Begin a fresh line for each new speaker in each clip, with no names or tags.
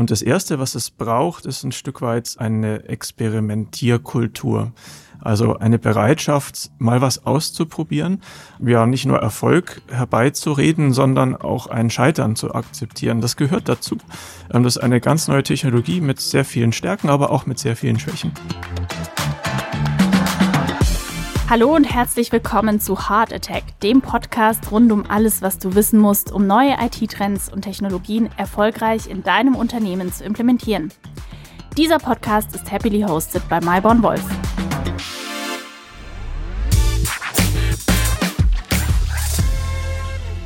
Und das Erste, was es braucht, ist ein Stück weit eine Experimentierkultur. Also eine Bereitschaft, mal was auszuprobieren, ja nicht nur Erfolg herbeizureden, sondern auch ein Scheitern zu akzeptieren. Das gehört dazu. Ähm, das ist eine ganz neue Technologie mit sehr vielen Stärken, aber auch mit sehr vielen Schwächen.
Hallo und herzlich willkommen zu Heart Attack, dem Podcast rund um alles, was du wissen musst, um neue IT-Trends und Technologien erfolgreich in deinem Unternehmen zu implementieren. Dieser Podcast ist happily hosted bei Myborn Wolf.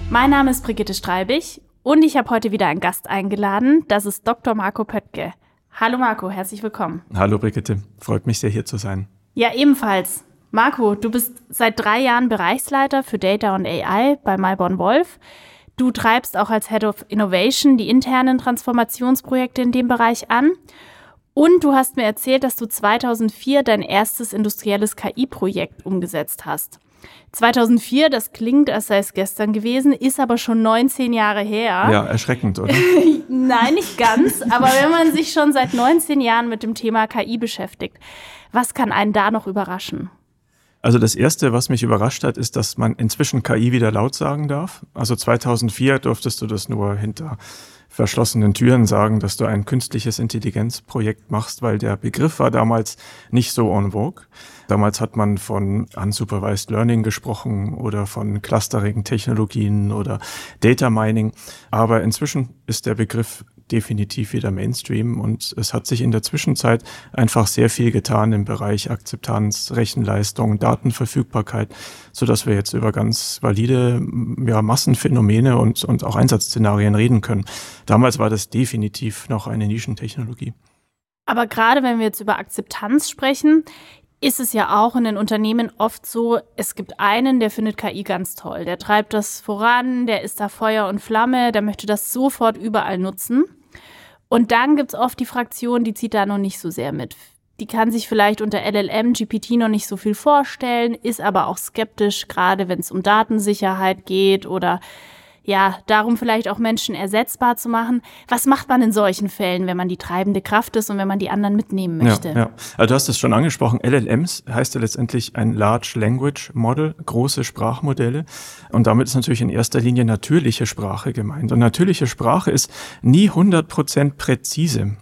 Mein Name ist Brigitte Streibig und ich habe heute wieder einen Gast eingeladen. Das ist Dr. Marco Pöttke. Hallo Marco, herzlich willkommen.
Hallo Brigitte, freut mich sehr hier zu sein.
Ja, ebenfalls. Marco, du bist seit drei Jahren Bereichsleiter für Data und AI bei Myborn Wolf. Du treibst auch als Head of Innovation die internen Transformationsprojekte in dem Bereich an. Und du hast mir erzählt, dass du 2004 dein erstes industrielles KI-Projekt umgesetzt hast. 2004, das klingt, als sei es gestern gewesen, ist aber schon 19 Jahre her.
Ja, erschreckend, oder?
Nein, nicht ganz. Aber wenn man sich schon seit 19 Jahren mit dem Thema KI beschäftigt, was kann einen da noch überraschen?
Also das Erste, was mich überrascht hat, ist, dass man inzwischen KI wieder laut sagen darf. Also 2004 durftest du das nur hinter verschlossenen Türen sagen, dass du ein künstliches Intelligenzprojekt machst, weil der Begriff war damals nicht so en vogue. Damals hat man von Unsupervised Learning gesprochen oder von Clustering-Technologien oder Data Mining. Aber inzwischen ist der Begriff definitiv wieder Mainstream und es hat sich in der Zwischenzeit einfach sehr viel getan im Bereich Akzeptanz, Rechenleistung, Datenverfügbarkeit, so dass wir jetzt über ganz valide ja, Massenphänomene und, und auch Einsatzszenarien reden können. Damals war das definitiv noch eine Nischentechnologie.
Aber gerade wenn wir jetzt über Akzeptanz sprechen, ist es ja auch in den Unternehmen oft so, es gibt einen, der findet KI ganz toll, der treibt das voran, der ist da Feuer und Flamme, der möchte das sofort überall nutzen. Und dann gibt es oft die Fraktion, die zieht da noch nicht so sehr mit. Die kann sich vielleicht unter LLM, GPT noch nicht so viel vorstellen, ist aber auch skeptisch, gerade wenn es um Datensicherheit geht oder ja, darum vielleicht auch Menschen ersetzbar zu machen. Was macht man in solchen Fällen, wenn man die treibende Kraft ist und wenn man die anderen mitnehmen möchte?
Ja, ja. Also du hast es schon angesprochen, LLMs heißt ja letztendlich ein Large Language Model, große Sprachmodelle. Und damit ist natürlich in erster Linie natürliche Sprache gemeint. Und natürliche Sprache ist nie 100 Prozent präzise.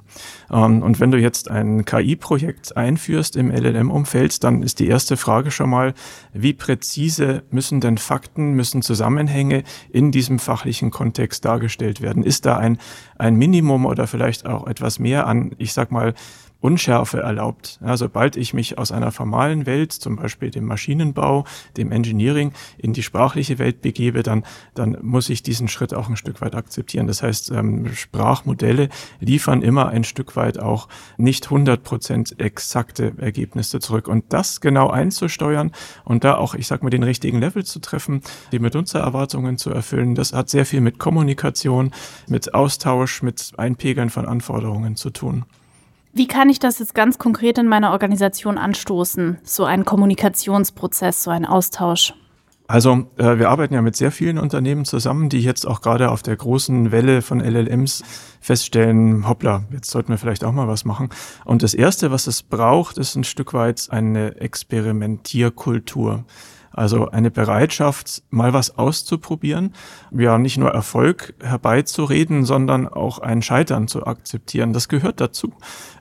Ähm, und wenn du jetzt ein KI-Projekt einführst im LLM-Umfeld, dann ist die erste Frage schon mal, wie präzise müssen denn Fakten, müssen Zusammenhänge in diesem fachlichen Kontext dargestellt werden? Ist da ein, ein Minimum oder vielleicht auch etwas mehr an, ich sag mal, Unschärfe erlaubt. Ja, sobald ich mich aus einer formalen Welt, zum Beispiel dem Maschinenbau, dem Engineering, in die sprachliche Welt begebe, dann, dann muss ich diesen Schritt auch ein Stück weit akzeptieren. Das heißt, ähm, Sprachmodelle liefern immer ein Stück weit auch nicht 100 Prozent exakte Ergebnisse zurück. Und das genau einzusteuern und da auch, ich sag mal, den richtigen Level zu treffen, die Benutzererwartungen zu erfüllen, das hat sehr viel mit Kommunikation, mit Austausch, mit Einpegeln von Anforderungen zu tun.
Wie kann ich das jetzt ganz konkret in meiner Organisation anstoßen? So ein Kommunikationsprozess, so ein Austausch?
Also äh, wir arbeiten ja mit sehr vielen Unternehmen zusammen, die jetzt auch gerade auf der großen Welle von LLMs feststellen, hoppla, jetzt sollten wir vielleicht auch mal was machen. Und das Erste, was es braucht, ist ein Stück weit eine Experimentierkultur. Also eine Bereitschaft, mal was auszuprobieren, ja nicht nur Erfolg herbeizureden, sondern auch ein Scheitern zu akzeptieren. Das gehört dazu.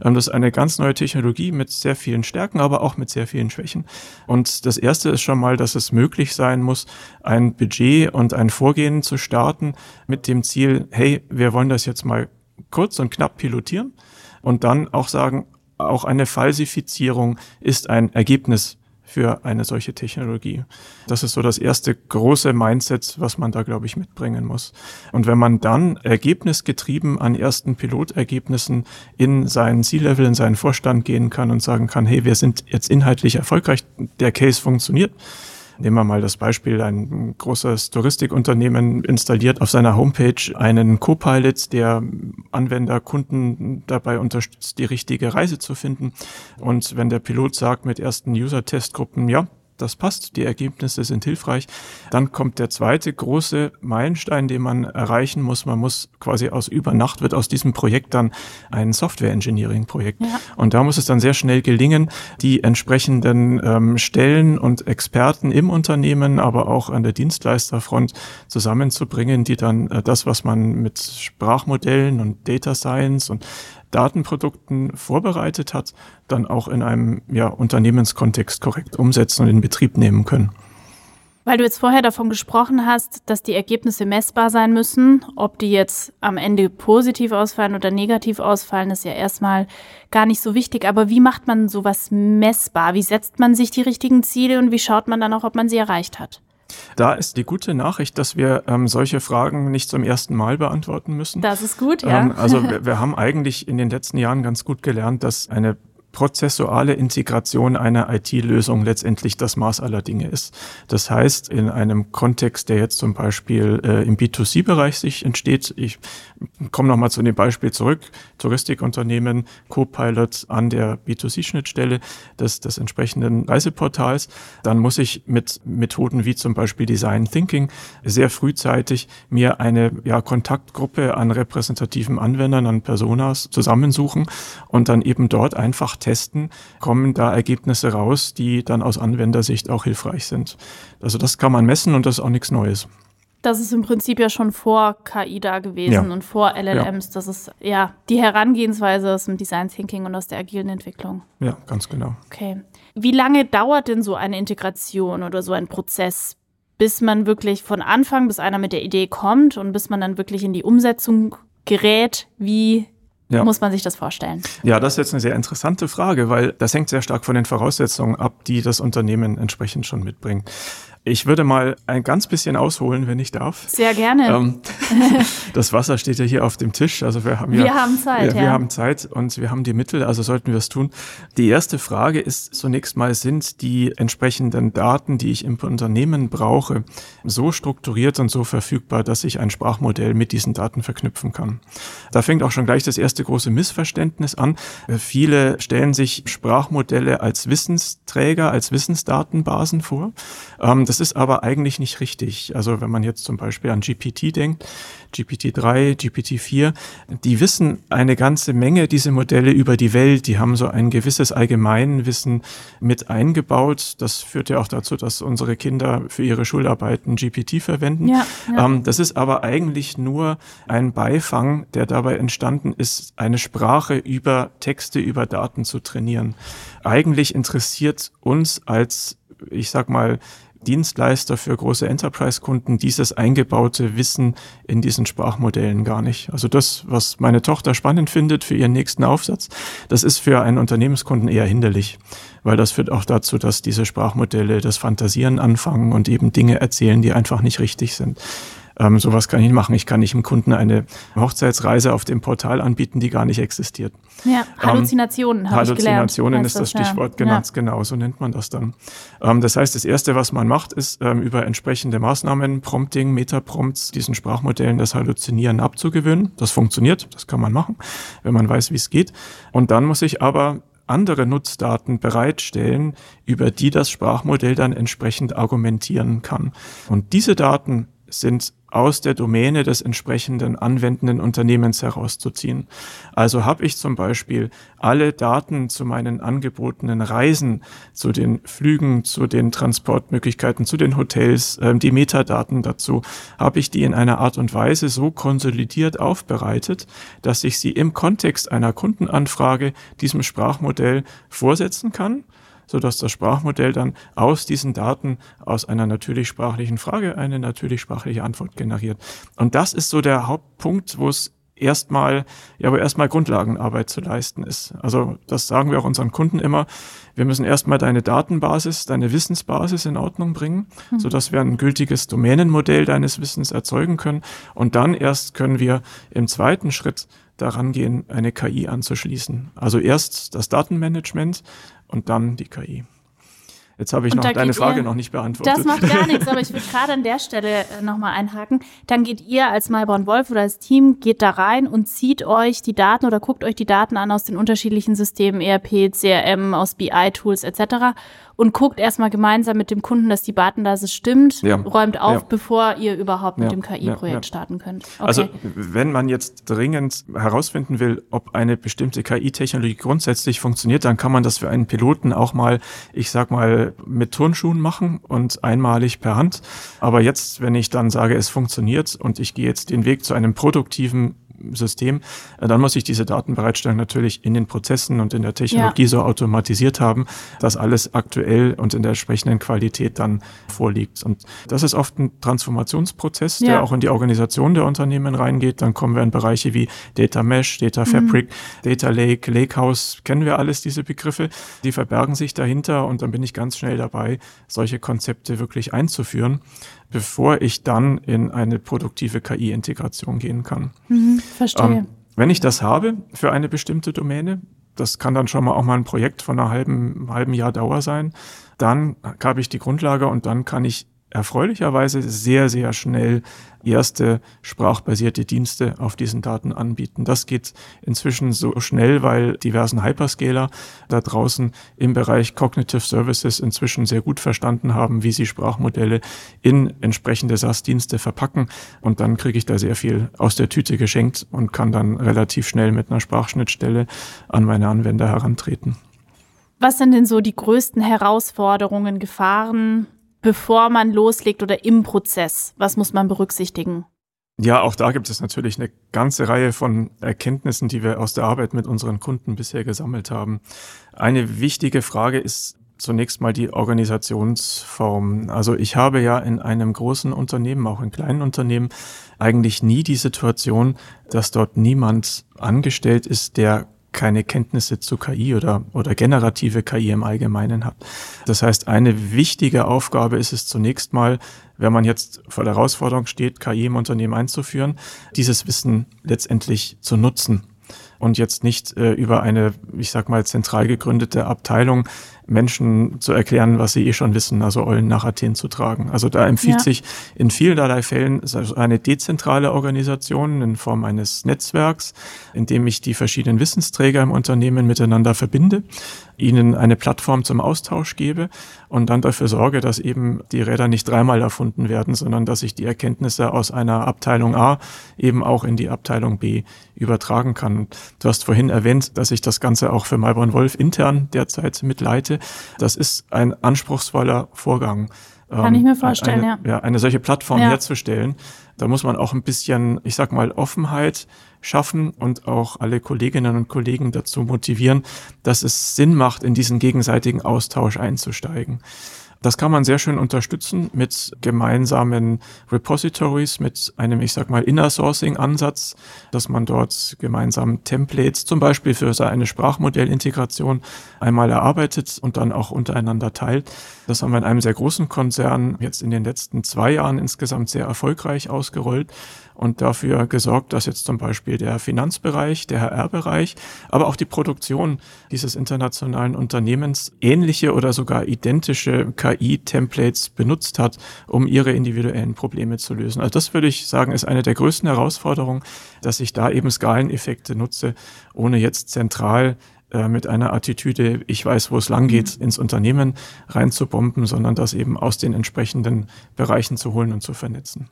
Ähm, das ist eine ganz neue Technologie mit sehr vielen Stärken, aber auch mit sehr vielen Schwächen. Und das erste ist schon mal, dass es möglich sein muss, ein Budget und ein Vorgehen zu starten mit dem Ziel, hey, wir wollen das jetzt mal kurz und knapp pilotieren und dann auch sagen, auch eine Falsifizierung ist ein Ergebnis für eine solche Technologie. Das ist so das erste große Mindset, was man da, glaube ich, mitbringen muss. Und wenn man dann ergebnisgetrieben an ersten Pilotergebnissen in seinen C-Level, in seinen Vorstand gehen kann und sagen kann, hey, wir sind jetzt inhaltlich erfolgreich, der Case funktioniert, Nehmen wir mal das Beispiel, ein großes Touristikunternehmen installiert auf seiner Homepage einen Copilot, der Anwender, Kunden dabei unterstützt, die richtige Reise zu finden. Und wenn der Pilot sagt mit ersten User-Testgruppen, ja, das passt, die Ergebnisse sind hilfreich. Dann kommt der zweite große Meilenstein, den man erreichen muss. Man muss quasi aus über Nacht wird aus diesem Projekt dann ein Software Engineering Projekt. Ja. Und da muss es dann sehr schnell gelingen, die entsprechenden ähm, Stellen und Experten im Unternehmen, aber auch an der Dienstleisterfront zusammenzubringen, die dann äh, das, was man mit Sprachmodellen und Data Science und Datenprodukten vorbereitet hat, dann auch in einem ja, Unternehmenskontext korrekt umsetzen und in Betrieb nehmen können.
Weil du jetzt vorher davon gesprochen hast, dass die Ergebnisse messbar sein müssen, ob die jetzt am Ende positiv ausfallen oder negativ ausfallen, ist ja erstmal gar nicht so wichtig. Aber wie macht man sowas messbar? Wie setzt man sich die richtigen Ziele und wie schaut man dann auch, ob man sie erreicht hat?
Da ist die gute Nachricht, dass wir ähm, solche Fragen nicht zum ersten Mal beantworten müssen.
Das ist gut, ja. Ähm,
also wir, wir haben eigentlich in den letzten Jahren ganz gut gelernt, dass eine prozessuale Integration einer IT-Lösung letztendlich das Maß aller Dinge ist. Das heißt, in einem Kontext, der jetzt zum Beispiel äh, im B2C-Bereich sich entsteht, ich komme nochmal zu dem Beispiel zurück, Touristikunternehmen, Copilot an der B2C-Schnittstelle des, des entsprechenden Reiseportals, dann muss ich mit Methoden wie zum Beispiel Design Thinking sehr frühzeitig mir eine ja, Kontaktgruppe an repräsentativen Anwendern, an Personas zusammensuchen und dann eben dort einfach testen, kommen da Ergebnisse raus, die dann aus Anwendersicht auch hilfreich sind. Also das kann man messen und das ist auch nichts Neues.
Das ist im Prinzip ja schon vor KI da gewesen ja. und vor LLMs. Ja. Das ist ja die Herangehensweise aus dem Design Thinking und aus der agilen Entwicklung.
Ja, ganz genau.
Okay. Wie lange dauert denn so eine Integration oder so ein Prozess, bis man wirklich von Anfang, bis einer mit der Idee kommt und bis man dann wirklich in die Umsetzung gerät? Wie ja. muss man sich das vorstellen?
Ja, das ist jetzt eine sehr interessante Frage, weil das hängt sehr stark von den Voraussetzungen ab, die das Unternehmen entsprechend schon mitbringt. Ich würde mal ein ganz bisschen ausholen, wenn ich darf.
Sehr gerne. Ähm,
das Wasser steht ja hier auf dem Tisch. Also wir haben ja,
wir haben Zeit.
Wir, wir ja. haben Zeit und wir haben die Mittel, also sollten wir es tun. Die erste Frage ist zunächst mal, sind die entsprechenden Daten, die ich im Unternehmen brauche, so strukturiert und so verfügbar, dass ich ein Sprachmodell mit diesen Daten verknüpfen kann? Da fängt auch schon gleich das erste große Missverständnis an. Viele stellen sich Sprachmodelle als Wissensträger, als Wissensdatenbasen vor. Ähm, das ist aber eigentlich nicht richtig. Also wenn man jetzt zum Beispiel an GPT denkt, GPT-3, GPT-4, die wissen eine ganze Menge, diese Modelle über die Welt. Die haben so ein gewisses Allgemeinwissen mit eingebaut. Das führt ja auch dazu, dass unsere Kinder für ihre Schularbeiten GPT verwenden. Ja, ja. Ähm, das ist aber eigentlich nur ein Beifang, der dabei entstanden ist, eine Sprache über Texte, über Daten zu trainieren. Eigentlich interessiert uns als ich sag mal, Dienstleister für große Enterprise-Kunden dieses eingebaute Wissen in diesen Sprachmodellen gar nicht. Also das, was meine Tochter spannend findet für ihren nächsten Aufsatz, das ist für einen Unternehmenskunden eher hinderlich, weil das führt auch dazu, dass diese Sprachmodelle das Fantasieren anfangen und eben Dinge erzählen, die einfach nicht richtig sind. Ähm, sowas kann ich machen. Ich kann nicht dem Kunden eine Hochzeitsreise auf dem Portal anbieten, die gar nicht existiert.
Ja, Halluzinationen ähm,
Halluzinationen
gelernt,
ist das, das Stichwort, ja. genau, genau, so nennt man das dann. Ähm, das heißt, das Erste, was man macht, ist ähm, über entsprechende Maßnahmen, Prompting, Metaprompts, diesen Sprachmodellen das Halluzinieren abzugewöhnen. Das funktioniert, das kann man machen, wenn man weiß, wie es geht. Und dann muss ich aber andere Nutzdaten bereitstellen, über die das Sprachmodell dann entsprechend argumentieren kann. Und diese Daten sind aus der Domäne des entsprechenden anwendenden Unternehmens herauszuziehen. Also habe ich zum Beispiel alle Daten zu meinen angebotenen Reisen, zu den Flügen, zu den Transportmöglichkeiten, zu den Hotels, äh, die Metadaten dazu, habe ich die in einer Art und Weise so konsolidiert aufbereitet, dass ich sie im Kontext einer Kundenanfrage diesem Sprachmodell vorsetzen kann sodass das Sprachmodell dann aus diesen Daten aus einer natürlich sprachlichen Frage eine natürlich sprachliche Antwort generiert. Und das ist so der Hauptpunkt, wo es erstmal, ja, wo erstmal Grundlagenarbeit zu leisten ist. Also das sagen wir auch unseren Kunden immer. Wir müssen erstmal deine Datenbasis, deine Wissensbasis in Ordnung bringen, mhm. sodass wir ein gültiges Domänenmodell deines Wissens erzeugen können. Und dann erst können wir im zweiten Schritt daran gehen, eine KI anzuschließen. Also erst das Datenmanagement und dann die KI. Jetzt habe ich noch deine Frage ihr, noch nicht beantwortet.
Das macht gar nichts, aber ich will gerade an der Stelle äh, nochmal einhaken. Dann geht ihr als Malborn Wolf oder als Team, geht da rein und zieht euch die Daten oder guckt euch die Daten an aus den unterschiedlichen Systemen, ERP, CRM, aus BI-Tools etc und guckt erstmal gemeinsam mit dem Kunden, dass die Datenbasis stimmt, ja. räumt auf, ja. bevor ihr überhaupt ja. mit dem KI-Projekt starten könnt.
Okay. Also wenn man jetzt dringend herausfinden will, ob eine bestimmte KI-Technologie grundsätzlich funktioniert, dann kann man das für einen Piloten auch mal, ich sag mal, mit Turnschuhen machen und einmalig per Hand. Aber jetzt, wenn ich dann sage, es funktioniert und ich gehe jetzt den Weg zu einem produktiven System, äh, dann muss ich diese Datenbereitstellung natürlich in den Prozessen und in der Technologie ja. so automatisiert haben, dass alles aktuell und in der entsprechenden Qualität dann vorliegt. Und das ist oft ein Transformationsprozess, ja. der auch in die Organisation der Unternehmen reingeht. Dann kommen wir in Bereiche wie Data Mesh, Data Fabric, mhm. Data Lake, Lakehouse, kennen wir alles diese Begriffe. Die verbergen sich dahinter und dann bin ich ganz schnell dabei, solche Konzepte wirklich einzuführen bevor ich dann in eine produktive KI-Integration gehen kann.
Mhm, verstehe. Ähm,
wenn ich das habe für eine bestimmte Domäne, das kann dann schon mal auch mal ein Projekt von einer halben, halben Jahr Dauer sein, dann habe ich die Grundlage und dann kann ich erfreulicherweise sehr, sehr schnell erste sprachbasierte Dienste auf diesen Daten anbieten. Das geht inzwischen so schnell, weil diversen Hyperscaler da draußen im Bereich Cognitive Services inzwischen sehr gut verstanden haben, wie sie Sprachmodelle in entsprechende SaaS-Dienste verpacken. Und dann kriege ich da sehr viel aus der Tüte geschenkt und kann dann relativ schnell mit einer Sprachschnittstelle an meine Anwender herantreten.
Was sind denn so die größten Herausforderungen, Gefahren, bevor man loslegt oder im Prozess? Was muss man berücksichtigen?
Ja, auch da gibt es natürlich eine ganze Reihe von Erkenntnissen, die wir aus der Arbeit mit unseren Kunden bisher gesammelt haben. Eine wichtige Frage ist zunächst mal die Organisationsform. Also ich habe ja in einem großen Unternehmen, auch in kleinen Unternehmen, eigentlich nie die Situation, dass dort niemand angestellt ist, der keine Kenntnisse zu KI oder, oder generative KI im Allgemeinen hat. Das heißt, eine wichtige Aufgabe ist es zunächst mal, wenn man jetzt vor der Herausforderung steht, KI im Unternehmen einzuführen, dieses Wissen letztendlich zu nutzen und jetzt nicht äh, über eine, ich sag mal, zentral gegründete Abteilung Menschen zu erklären, was sie eh schon wissen, also Eulen nach Athen zu tragen. Also da empfiehlt ja. sich in vielerlei Fällen eine dezentrale Organisation in Form eines Netzwerks, in dem ich die verschiedenen Wissensträger im Unternehmen miteinander verbinde, ihnen eine Plattform zum Austausch gebe und dann dafür sorge, dass eben die Räder nicht dreimal erfunden werden, sondern dass ich die Erkenntnisse aus einer Abteilung A eben auch in die Abteilung B übertragen kann. Du hast vorhin erwähnt, dass ich das Ganze auch für Malborn Wolf intern derzeit mitleite. Das ist ein anspruchsvoller Vorgang.
Kann ich mir ähm, vorstellen,
eine, ja. ja. Eine solche Plattform ja. herzustellen. Da muss man auch ein bisschen, ich sag mal, Offenheit schaffen und auch alle Kolleginnen und Kollegen dazu motivieren, dass es Sinn macht, in diesen gegenseitigen Austausch einzusteigen. Das kann man sehr schön unterstützen mit gemeinsamen Repositories, mit einem, ich sag mal, Inner Sourcing Ansatz, dass man dort gemeinsam Templates zum Beispiel für so eine Sprachmodellintegration einmal erarbeitet und dann auch untereinander teilt. Das haben wir in einem sehr großen Konzern jetzt in den letzten zwei Jahren insgesamt sehr erfolgreich ausgerollt und dafür gesorgt, dass jetzt zum Beispiel der Finanzbereich, der HR-Bereich, aber auch die Produktion dieses internationalen Unternehmens ähnliche oder sogar identische KI-Templates benutzt hat, um ihre individuellen Probleme zu lösen. Also das würde ich sagen, ist eine der größten Herausforderungen, dass ich da eben Skaleneffekte nutze, ohne jetzt zentral äh, mit einer Attitüde, ich weiß, wo es lang geht, ins Unternehmen reinzubomben, sondern das eben aus den entsprechenden Bereichen zu holen und zu vernetzen.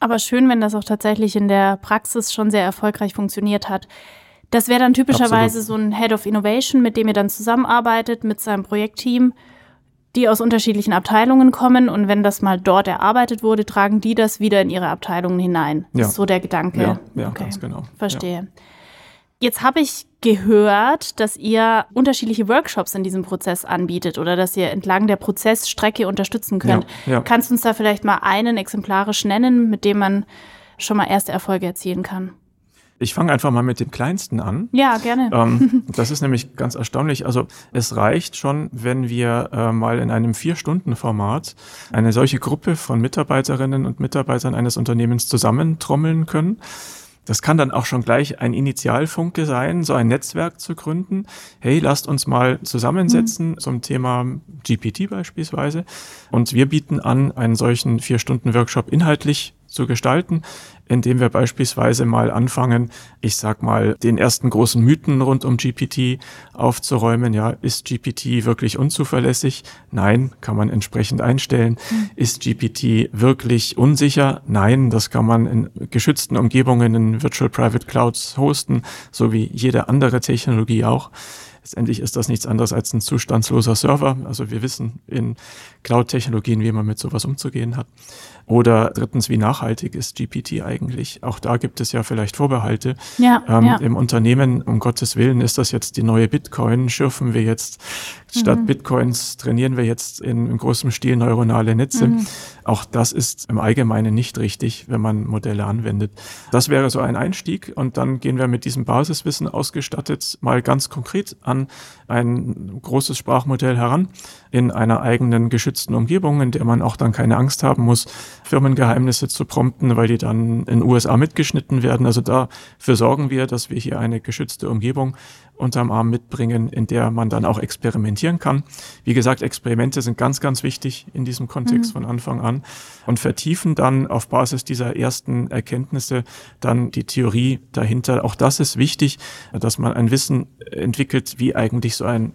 Aber schön, wenn das auch tatsächlich in der Praxis schon sehr erfolgreich funktioniert hat. Das wäre dann typischerweise Absolut. so ein Head of Innovation, mit dem ihr dann zusammenarbeitet mit seinem Projektteam, die aus unterschiedlichen Abteilungen kommen und wenn das mal dort erarbeitet wurde, tragen die das wieder in ihre Abteilungen hinein. Ja. Das ist so der Gedanke.
Ja, ja okay. ganz genau.
Verstehe. Ja. Jetzt habe ich gehört, dass ihr unterschiedliche Workshops in diesem Prozess anbietet oder dass ihr entlang der Prozessstrecke unterstützen könnt. Ja, ja. Kannst du uns da vielleicht mal einen exemplarisch nennen, mit dem man schon mal erste Erfolge erzielen kann?
Ich fange einfach mal mit dem kleinsten an.
Ja, gerne.
Ähm, das ist nämlich ganz erstaunlich. Also es reicht schon, wenn wir äh, mal in einem Vier-Stunden-Format eine solche Gruppe von Mitarbeiterinnen und Mitarbeitern eines Unternehmens zusammentrommeln können Das kann dann auch schon gleich ein Initialfunke sein, so ein Netzwerk zu gründen. Hey, lasst uns mal zusammensetzen mhm. zum Thema GPT beispielsweise. Und wir bieten an, einen solchen Vier-Stunden-Workshop inhaltlich zu gestalten, indem wir beispielsweise mal anfangen, ich sag mal, den ersten großen Mythen rund um GPT aufzuräumen. Ja, ist GPT wirklich unzuverlässig? Nein, kann man entsprechend einstellen. Mhm. Ist GPT wirklich unsicher? Nein, das kann man in geschützten Umgebungen in Virtual Private Clouds hosten, so wie jede andere Technologie auch. Letztendlich ist das nichts anderes als ein zustandsloser Server. Also wir wissen in Cloud-Technologien, wie man mit sowas umzugehen hat. Oder drittens, wie nachhaltig ist GPT eigentlich? Auch da gibt es ja vielleicht Vorbehalte. Ja, ähm, ja. Im Unternehmen, um Gottes Willen, ist das jetzt die neue Bitcoin? Schürfen wir jetzt statt mhm. Bitcoins, trainieren wir jetzt in, in großem Stil neuronale Netze? Mhm. Auch das ist im Allgemeinen nicht richtig, wenn man Modelle anwendet. Das wäre so ein Einstieg und dann gehen wir mit diesem Basiswissen ausgestattet mal ganz konkret an ein großes Sprachmodell heran in einer eigenen geschützten Umgebung, in der man auch dann keine Angst haben muss, Firmengeheimnisse zu prompten, weil die dann in USA mitgeschnitten werden. Also dafür sorgen wir, dass wir hier eine geschützte Umgebung unterm Arm mitbringen, in der man dann auch experimentieren kann. Wie gesagt, Experimente sind ganz, ganz wichtig in diesem Kontext mhm. von Anfang an und vertiefen dann auf Basis dieser ersten Erkenntnisse dann die Theorie dahinter. Auch das ist wichtig, dass man ein Wissen entwickelt, wie eigentlich so ein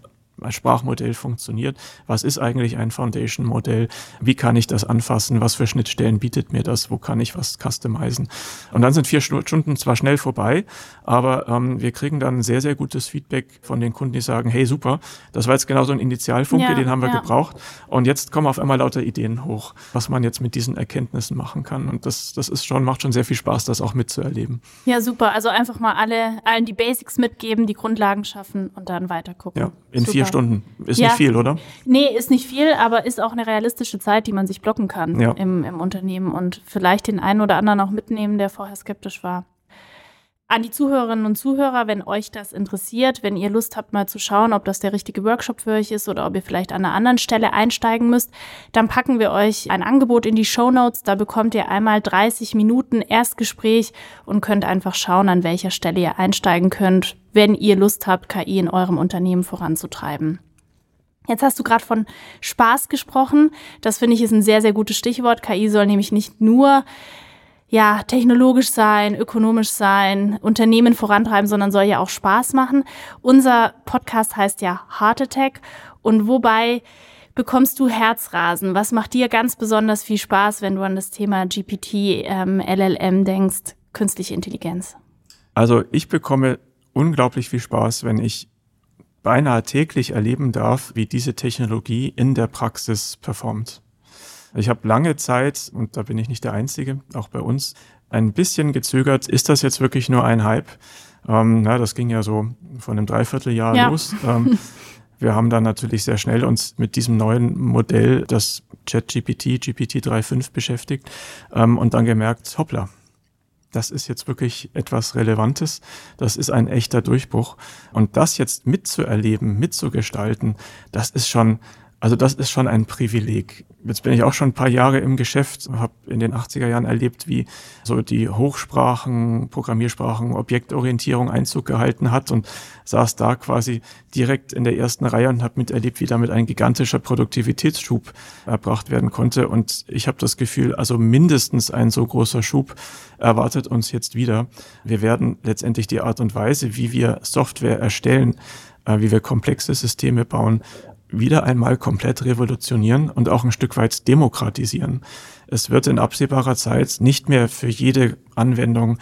Sprachmodell funktioniert. Was ist eigentlich ein Foundation-Modell? Wie kann ich das anfassen? Was für Schnittstellen bietet mir das? Wo kann ich was customizen? Und dann sind vier Stunden zwar schnell vorbei, aber ähm, wir kriegen dann sehr, sehr gutes Feedback von den Kunden, die sagen, hey, super, das war jetzt genau so ein Initialfunke, ja, den haben wir ja. gebraucht. Und jetzt kommen auf einmal lauter Ideen hoch, was man jetzt mit diesen Erkenntnissen machen kann. Und das, das ist schon, macht schon sehr viel Spaß, das auch mitzuerleben.
Ja, super. Also einfach mal alle, allen die Basics mitgeben, die Grundlagen schaffen und dann weiter gucken.
Ja, in super. vier Stunden. Ist ja. nicht viel, oder?
Nee, ist nicht viel, aber ist auch eine realistische Zeit, die man sich blocken kann ja. im, im Unternehmen und vielleicht den einen oder anderen auch mitnehmen, der vorher skeptisch war. An die Zuhörerinnen und Zuhörer, wenn euch das interessiert, wenn ihr Lust habt, mal zu schauen, ob das der richtige Workshop für euch ist oder ob ihr vielleicht an einer anderen Stelle einsteigen müsst, dann packen wir euch ein Angebot in die Show Notes. Da bekommt ihr einmal 30 Minuten Erstgespräch und könnt einfach schauen, an welcher Stelle ihr einsteigen könnt, wenn ihr Lust habt, KI in eurem Unternehmen voranzutreiben. Jetzt hast du gerade von Spaß gesprochen. Das finde ich ist ein sehr, sehr gutes Stichwort. KI soll nämlich nicht nur ja, technologisch sein, ökonomisch sein, Unternehmen vorantreiben, sondern soll ja auch Spaß machen. Unser Podcast heißt ja Heart Attack und wobei bekommst du Herzrasen? Was macht dir ganz besonders viel Spaß, wenn du an das Thema GPT, ähm, LLM denkst, künstliche Intelligenz?
Also ich bekomme unglaublich viel Spaß, wenn ich beinahe täglich erleben darf, wie diese Technologie in der Praxis performt. Ich habe lange Zeit, und da bin ich nicht der Einzige, auch bei uns, ein bisschen gezögert, ist das jetzt wirklich nur ein Hype? Ähm, na, das ging ja so von einem Dreivierteljahr ja. los. Ähm, wir haben dann natürlich sehr schnell uns mit diesem neuen Modell, das ChatGPT, GPT 3.5 beschäftigt ähm, und dann gemerkt, hoppla, das ist jetzt wirklich etwas Relevantes. Das ist ein echter Durchbruch. Und das jetzt mitzuerleben, mitzugestalten, das ist schon, also das ist schon ein Privileg. Jetzt bin ich auch schon ein paar Jahre im Geschäft, habe in den 80er Jahren erlebt, wie so die Hochsprachen, Programmiersprachen, Objektorientierung Einzug gehalten hat und saß da quasi direkt in der ersten Reihe und habe miterlebt, wie damit ein gigantischer Produktivitätsschub erbracht werden konnte. Und ich habe das Gefühl, also mindestens ein so großer Schub erwartet uns jetzt wieder. Wir werden letztendlich die Art und Weise, wie wir Software erstellen, äh, wie wir komplexe Systeme bauen, wieder einmal komplett revolutionieren und auch ein Stück weit demokratisieren. Es wird in absehbarer Zeit nicht mehr für jede Anwendung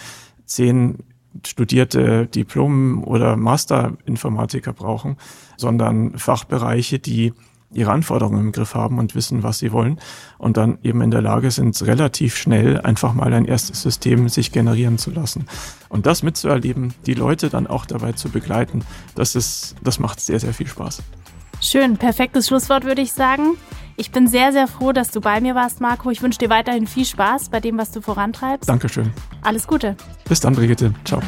zehn studierte Diplom- oder Masterinformatiker brauchen, sondern Fachbereiche, die ihre Anforderungen im Griff haben und wissen, was sie wollen und dann eben in der Lage sind, relativ schnell einfach mal ein erstes System sich generieren zu lassen. Und das mitzuerleben, die Leute dann auch dabei zu begleiten, das ist, das macht sehr, sehr viel Spaß.
Schön, perfektes Schlusswort würde ich sagen. Ich bin sehr, sehr froh, dass du bei mir warst, Marco. Ich wünsche dir weiterhin viel Spaß bei dem, was du vorantreibst.
Dankeschön.
Alles Gute.
Bis dann, Brigitte. Ciao.